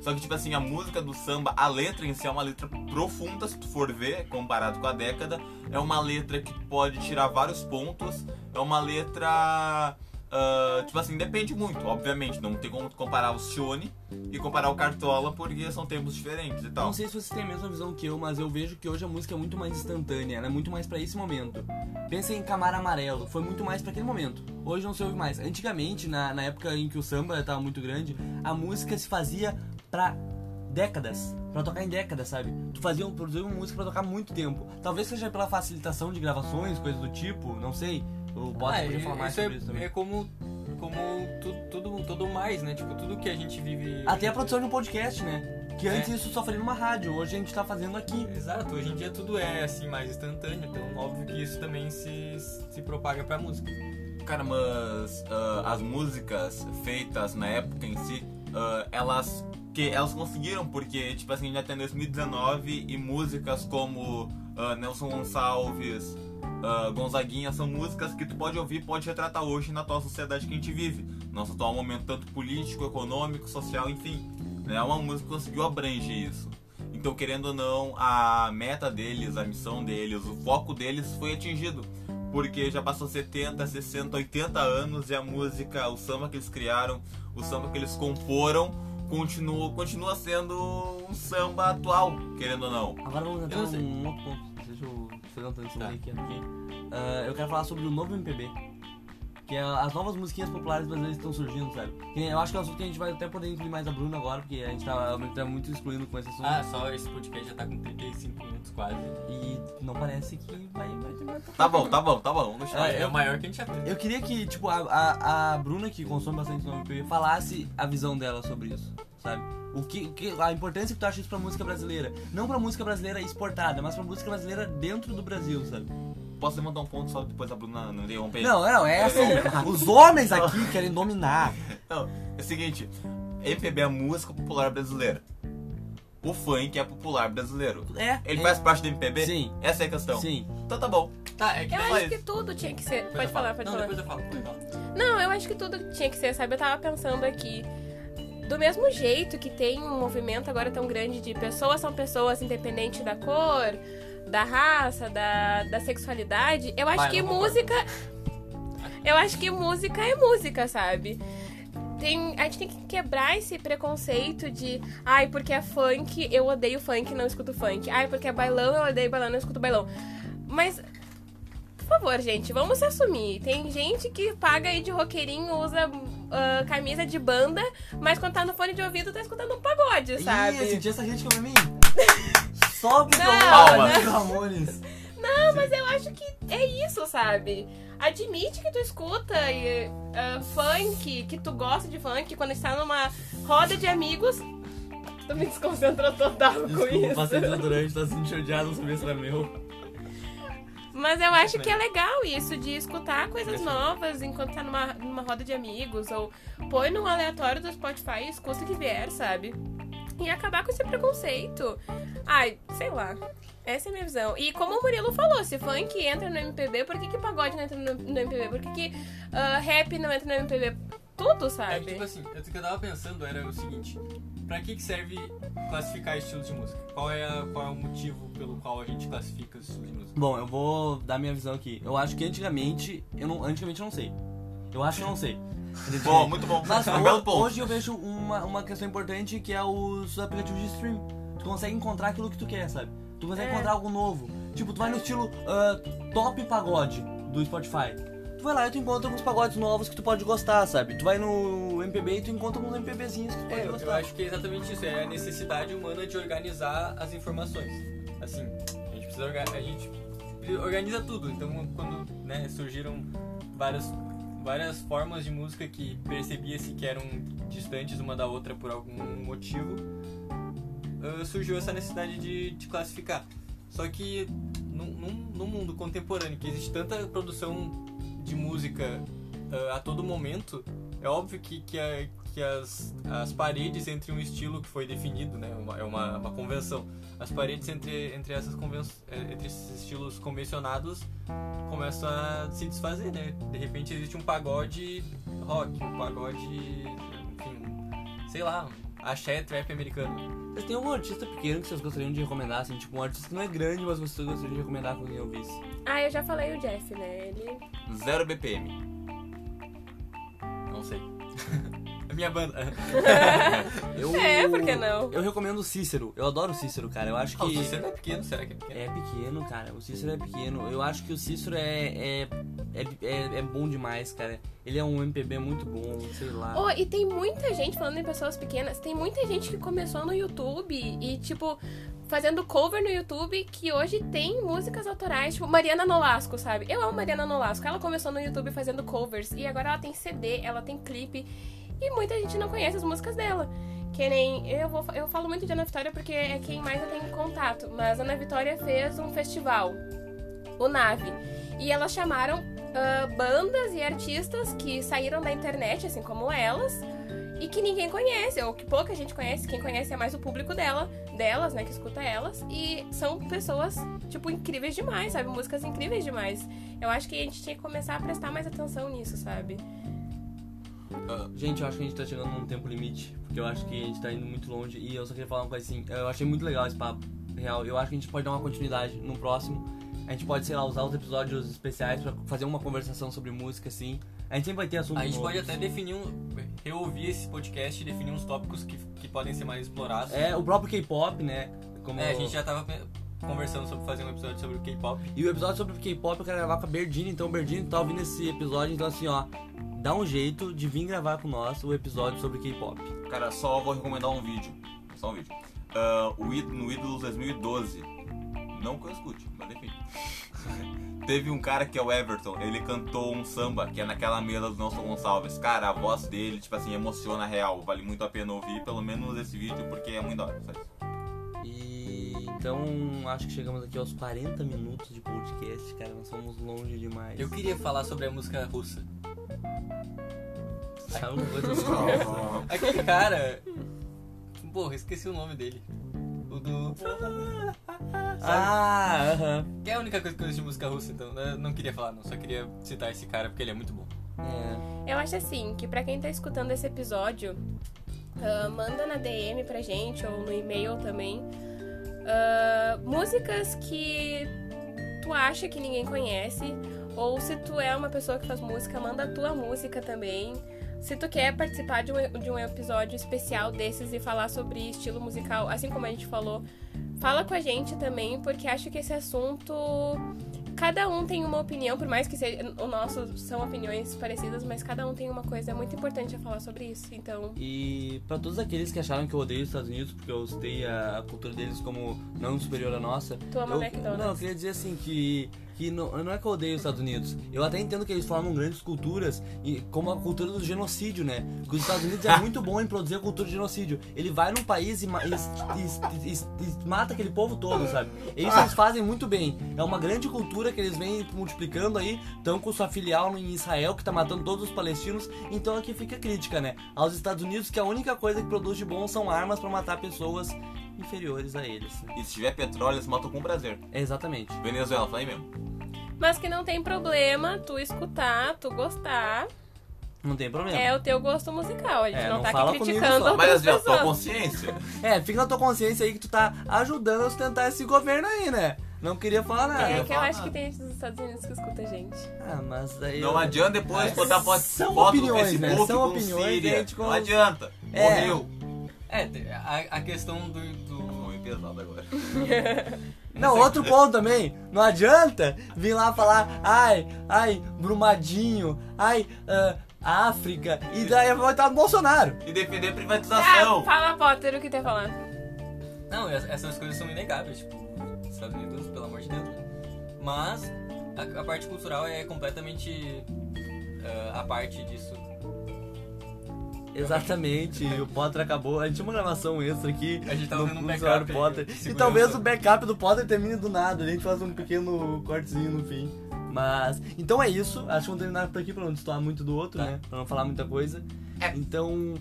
Só que, tipo assim, a música do samba, a letra em si é uma letra profunda, se tu for ver, comparado com a década. É uma letra que pode tirar vários pontos. É uma letra. Ah, tipo assim, depende muito, obviamente. Não tem como comparar o Shone e comparar o Cartola, porque são tempos diferentes e tal. Não sei se vocês têm a mesma visão que eu, mas eu vejo que hoje a música é muito mais instantânea, ela é muito mais pra esse momento. Pensa em Camar Amarelo, foi muito mais pra aquele momento. Hoje não se ouve mais. Antigamente, na, na época em que o samba tava muito grande, a música se fazia pra décadas, pra tocar em décadas, sabe? Tu fazia, produzia uma música pra tocar muito tempo. Talvez seja pela facilitação de gravações, coisas do tipo, não sei. O Bota Ah, podia é- falar mais sobre é, isso também. é como, como tudo, tudo, tudo mais, né? Tipo, tudo que a gente vive... Até a produção de um podcast, né? Que antes É. isso só faria numa rádio, hoje a gente tá fazendo aqui. Exato, hoje em dia tudo é assim mais instantâneo, então óbvio que isso também se, se propaga pra música. Cara, mas ah, as músicas feitas na época em si, ah, elas que elas conseguiram porque tipo assim já tem 2019 e músicas como ah, Nelson Gonçalves, ah, Gonzaguinha são músicas que tu pode ouvir, pode retratar hoje na atual sociedade que a gente vive, nosso atual momento tanto político, econômico, social, enfim. É uma música que conseguiu abranger isso. Então, querendo ou não, a meta deles, a missão deles, o foco deles foi atingido. Porque já passou 70, 60, 80 anos e a música, o samba que eles criaram, o samba que eles comporam, continua, continua sendo um samba atual, querendo ou não. Agora vamos entrar Eu num outro ponto. Deixa eu fazer uma transição Tá. aqui. aqui. Ah, eu quero falar sobre o novo MPB. Que é as novas musiquinhas populares brasileiras que estão surgindo, sabe? Que nem- Eu acho que é um assunto que a gente vai até poder incluir mais a Bruna agora, porque a gente tá, tá muito excluindo com esse assunto. Ah, só esse podcast já tá com 35 minutos quase. E não parece que vai, vai terminar tão Tá bom, tá bom, tá bom. É, é o maior que a gente já. Eu queria que, tipo, a, a, a Bruna, que consome bastante no MPB, falasse a visão dela sobre isso, sabe? O que, o que, a importância que tu acha isso pra música brasileira. Não pra música brasileira exportada, mas pra música brasileira dentro do Brasil, sabe? Posso levantar um ponto só depois a Bruna não interromper? Não, não, é assim. os homens aqui querem dominar. Não, é o seguinte, MPB é a música popular brasileira. O funk é popular brasileiro. É. Ele é, faz parte do MPB? Sim. Essa é a questão. Sim. Então tá bom. Tá, é que Eu acho isso. que tudo tinha que ser. Depois Pode eu falar, falo. pode Não, falar. depois eu falo, pode falar. Não, eu acho que tudo tinha que ser, sabe? Eu tava pensando aqui. Do mesmo jeito que tem um movimento agora tão grande de pessoas são pessoas independente da cor, da raça, da, da sexualidade, eu acho Vai, que concordo. música. Eu acho que música é música, sabe? Tem, a gente tem que quebrar esse preconceito de ai, porque é funk, eu odeio funk, não escuto funk. Ai, porque é bailão, eu odeio bailão, não escuto bailão. Mas por favor, gente, vamos se assumir. Tem gente que paga aí de roqueirinho, usa ah, camisa de banda, mas quando tá no fone de ouvido tá escutando um pagode, sabe? Ih, eu senti essa crítica pra mim. Só porque eu Ramones. Não, mas eu acho que é isso, sabe? Admite que tu escuta e, ah, funk, que tu gosta de funk, quando está numa roda de amigos. Tu me desconcentrou total com Desculpa, isso. passei desodorante, tá sentindo odiado, não sabia se era meu. Mas eu acho que é legal isso, de escutar coisas novas enquanto tá numa, numa roda de amigos, ou põe num aleatório do Spotify e escuta o que vier, sabe? E acabar com esse preconceito. Ai, sei lá. Essa é a minha visão. E como o Murilo falou, se funk entra no MPB, por que, que pagode não entra no, no MPB? Por que, que ah, rap não entra no MPB? Tudo, É sabe? tipo assim, o que eu tava pensando era o seguinte: pra que, que serve classificar estilos de música? Qual é, a- qual é o motivo pelo qual a gente classifica os estilos de música? Bom, eu vou dar minha visão aqui. Eu acho que antigamente, eu não, antigamente eu não sei. Eu acho que eu não sei. Bom, muito bom. Mas um belo ho- ponto. hoje eu vejo uma, uma questão importante que é os aplicativos de stream. Tu consegue encontrar aquilo que tu quer, sabe? Tu consegue É. encontrar algo novo. Tipo, tu vai no estilo ah, top pagode do Spotify. Vai lá e tu encontra alguns pagodes novos que tu pode gostar, sabe? Tu vai no MPB e tu encontra alguns MPBzinhos que tu pode É, eu, eu gostar. acho que é exatamente isso, é a necessidade humana de organizar as informações. Assim, a gente precisa orga- a gente organiza tudo. Então, quando né, surgiram várias várias formas de música que percebia-se que eram distantes uma da outra por algum motivo, ah, surgiu essa necessidade de, de classificar. Só que num, num- num mundo contemporâneo que existe tanta produção de música ah, a todo momento, é óbvio que, que, a- que as, as paredes entre um estilo que foi definido, né, uma- é uma, uma convenção, as paredes entre, entre, essas conven entre esses estilos convencionados começam a se desfazer, né? De repente existe um pagode rock, um pagode, enfim, sei lá, axé trap americano. Vocês têm algum artista pequeno que vocês gostariam de recomendar, assim? Tipo, um artista que não é grande, mas vocês gostariam de recomendar pra quem ouvisse? Ah, eu já falei o Jeff, né? Ele. Zero BPM. Não sei. A minha banda. Eu, É, por que não? Eu recomendo o Cícero. Eu adoro o Cícero, cara. Eu acho que. Ah, o Cícero é pequeno, será que é pequeno? É pequeno, cara. O Cícero é pequeno. Eu acho que o Cícero é, é, é, é, é bom demais, cara. Ele é um MPB muito bom, sei lá. Oh, e tem muita gente, falando em pessoas pequenas, tem muita gente que começou no YouTube e, tipo, fazendo cover no YouTube que hoje tem músicas autorais, tipo Mariana Nolasco, sabe? Eu amo Mariana Nolasco. Ela começou no YouTube fazendo covers e agora ela tem CD, ela tem clipe e muita gente não conhece as músicas dela. Que nem. Eu, vou, eu falo muito de Ana Vitória porque é quem mais eu tenho contato. Mas Ana Vitória fez um festival, o Nave. E elas chamaram ah, bandas e artistas que saíram da internet, assim como elas, e que ninguém conhece, ou que pouca gente conhece. Quem conhece é mais o público dela, delas, né, que escuta elas. E são pessoas, tipo, incríveis demais, sabe? Músicas incríveis demais. Eu acho que a gente tinha que começar a prestar mais atenção nisso, sabe? Gente, eu acho que a gente tá chegando num tempo limite. Porque eu acho que a gente tá indo muito longe. E eu só queria falar uma coisa assim. Eu achei muito legal esse papo. Real. Eu acho que a gente pode dar uma continuidade no próximo. A gente pode, sei lá, usar os episódios especiais pra fazer uma conversação sobre música, assim. A gente sempre vai ter assunto A gente novo. pode até definir um. reouvir esse podcast e definir uns tópicos que, que podem ser mais explorados. É, o próprio K-pop, né? Como... É, a gente já tava conversando sobre fazer um episódio sobre o K-pop. E o episódio sobre K-pop eu quero gravar com a Berdine, então Berdine tá ouvindo esse episódio, então assim, ó, dá um jeito de vir gravar com nós o episódio sobre K-pop. Cara, só vou recomendar um vídeo. Só um vídeo. O Íd- no Ídolos 2012. Não que eu escute, mas enfim. Teve um cara que é o Everton, ele cantou um samba, que é naquela mesa do Nelson Gonçalves. Cara, a voz dele, tipo assim, emociona real. Vale muito a pena ouvir, pelo menos esse vídeo, porque é muito da hora. E então acho que chegamos aqui aos 40 minutos de podcast, cara, nós somos longe demais. Eu queria falar sobre a música russa. Sabe? Aquele cara. Porra, esqueci o nome dele. O do. Ah, aham. Que é a única coisa que eu conheço de música russa, então eu não queria falar, não. Só queria citar esse cara porque ele é muito bom. É. Eu acho assim, que pra quem tá escutando esse episódio, ah, manda na DM pra gente ou no e-mail também ah, músicas que tu acha que ninguém conhece, ou se tu é uma pessoa que faz música, manda a tua música também. Se tu quer participar de um, de um episódio especial desses e falar sobre estilo musical, assim como a gente falou, fala com a gente também, porque acho que esse assunto cada um tem uma opinião, por mais que seja, o nosso são opiniões parecidas, mas cada um tem uma coisa muito importante a falar sobre isso. Então, E pra todos aqueles que acharam que eu odeio os Estados Unidos porque eu citei a cultura deles como não superior à nossa, tu ama eu, McDonald's. não, eu queria dizer assim que que não, não é que eu odeio os Estados Unidos. Eu até entendo que eles formam grandes culturas, e como a cultura do genocídio, né? Os Estados Unidos é muito bom em produzir a cultura de genocídio. Ele vai num país e, e- e- e- mata aquele povo todo, sabe? E isso eles fazem muito bem. É uma grande cultura que eles vêm multiplicando aí, estão com sua filial em Israel, que tá matando todos os palestinos. Então aqui fica a crítica, né? Aos Estados Unidos, que a única coisa que produz de bom são armas pra matar pessoas inferiores a eles. né? E se tiver petróleo, eles matam com prazer. É exatamente. Venezuela, fala aí mesmo. Mas que não tem problema tu escutar, tu gostar. Não tem problema. É o teu gosto musical. A gente É, não, não tá fala aqui criticando só. Mas outras assim, ó, tua consciência. É, fica na tua consciência aí que tu tá ajudando a sustentar esse governo aí, né? Não queria falar nada. É eu que eu acho nada. que tem gente dos Estados Unidos que escuta a gente. Ah, mas aí. Não eu... adianta depois botar foto, São foto opiniões, no né? Facebook São com opiniões, Síria. a gente Não adianta. É. Morreu. É, a, a questão do. do... Foi pesado agora. Não, outro ponto também. Não adianta vir lá falar, ai, ai, Brumadinho, ai, ah, África, e daí vai estar no Bolsonaro. E defender a Ah, privatização. fala, Potter, o que ia falar? Não, ess- essas coisas são inegáveis, tipo, Estados Unidos, pelo amor de Deus. Mas a, a parte cultural é completamente ah, a parte disso. Exatamente, o Potter acabou. A gente tinha uma gravação extra aqui. A gente tá no fazendo um backup Potter. E segurança. talvez o backup do Potter termine do nada. A gente faz um pequeno cortezinho no fim. Mas. Então é isso. Acho que vamos terminar por aqui pra não destoar muito do outro, Tá. né? Pra não falar muita coisa. Então.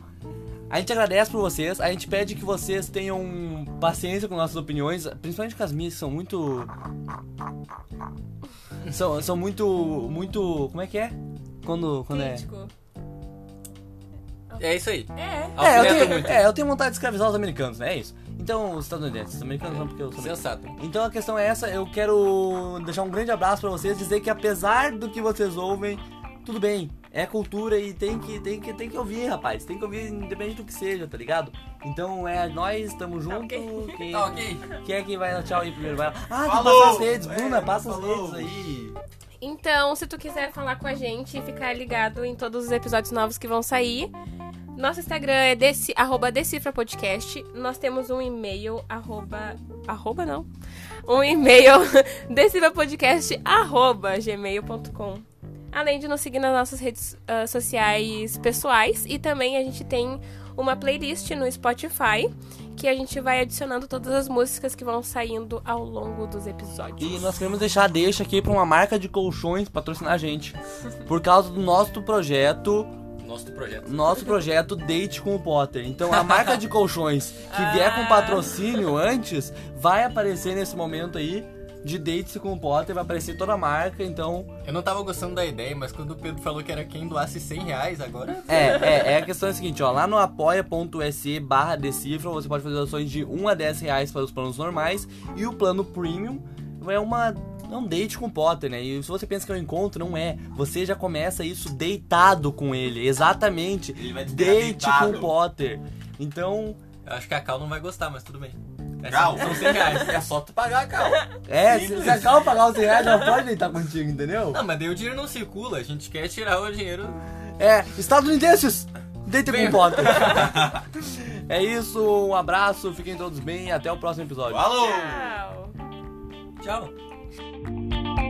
A gente agradece por vocês. A gente pede que vocês tenham paciência com nossas opiniões. Principalmente com as minhas, que são muito. São, são muito. Muito. Como é que é? Quando, quando é. Crítico. É isso aí. É. É eu, tenho, é, eu tenho vontade de escravizar os americanos, né? É isso. Então, os estadunidenses. Os americanos não, porque eu sou americano. Sensato. Então a questão é essa, eu quero deixar um grande abraço pra vocês, dizer que apesar do que vocês ouvem, tudo bem, é cultura e tem que, tem que, tem que ouvir, rapaz. Tem que ouvir independente do que seja, tá ligado? Então é nós, tamo junto. ok. Quem, Tá ok? quem é quem vai dar tchau aí primeiro? Vai lá. Ah, tem que Falou! passar as redes, É, Bruna, passa as falou. redes aí. Então, se tu quiser falar com a gente e ficar ligado em todos os episódios novos que vão sair, nosso Instagram é deci, arroba Decifra Podcast. Nós temos um e-mail, arroba. Arroba não. Um e-mail, decifrapodcast, arroba gmail.com. Além de nos seguir nas nossas redes ah, sociais pessoais. E também a gente tem uma playlist no Spotify que a gente vai adicionando todas as músicas que vão saindo ao longo dos episódios. E nós queremos deixar a deixa aqui pra uma marca de colchões patrocinar a gente. Por causa do nosso projeto Nosso projeto. nosso projeto Date com o Potter. Então a marca de colchões que vier com patrocínio antes vai aparecer nesse momento aí de Date com o Potter, vai aparecer toda a marca, então Eu não tava gostando da ideia, mas quando o Pedro falou que era quem doasse 100 reais, agora. é, é, é a questão é a seguinte, ó, lá no apoia.se barra decifra você pode fazer ações de 1 a 10 reais para os planos normais e o plano premium é uma Não date com o Potter, né? E se você pensa que é um encontro, não é. Você já começa isso deitado com ele. Exatamente. Ele vai Date deitado. com o Potter. Então, Eu acho que a Cal não vai gostar, mas tudo bem. É Cal? só- São 100 reais. É só tu pagar, Cal. é, Sim. se, acaba de pagar os 100 reais, já pode deitar contigo, entendeu? Não, mas daí o dinheiro não circula, a gente quer tirar o dinheiro. É, estadunidenses, deitem com Potter. é isso, um abraço, fiquem todos bem e até o próximo episódio. Falou! Tchau. Tchau.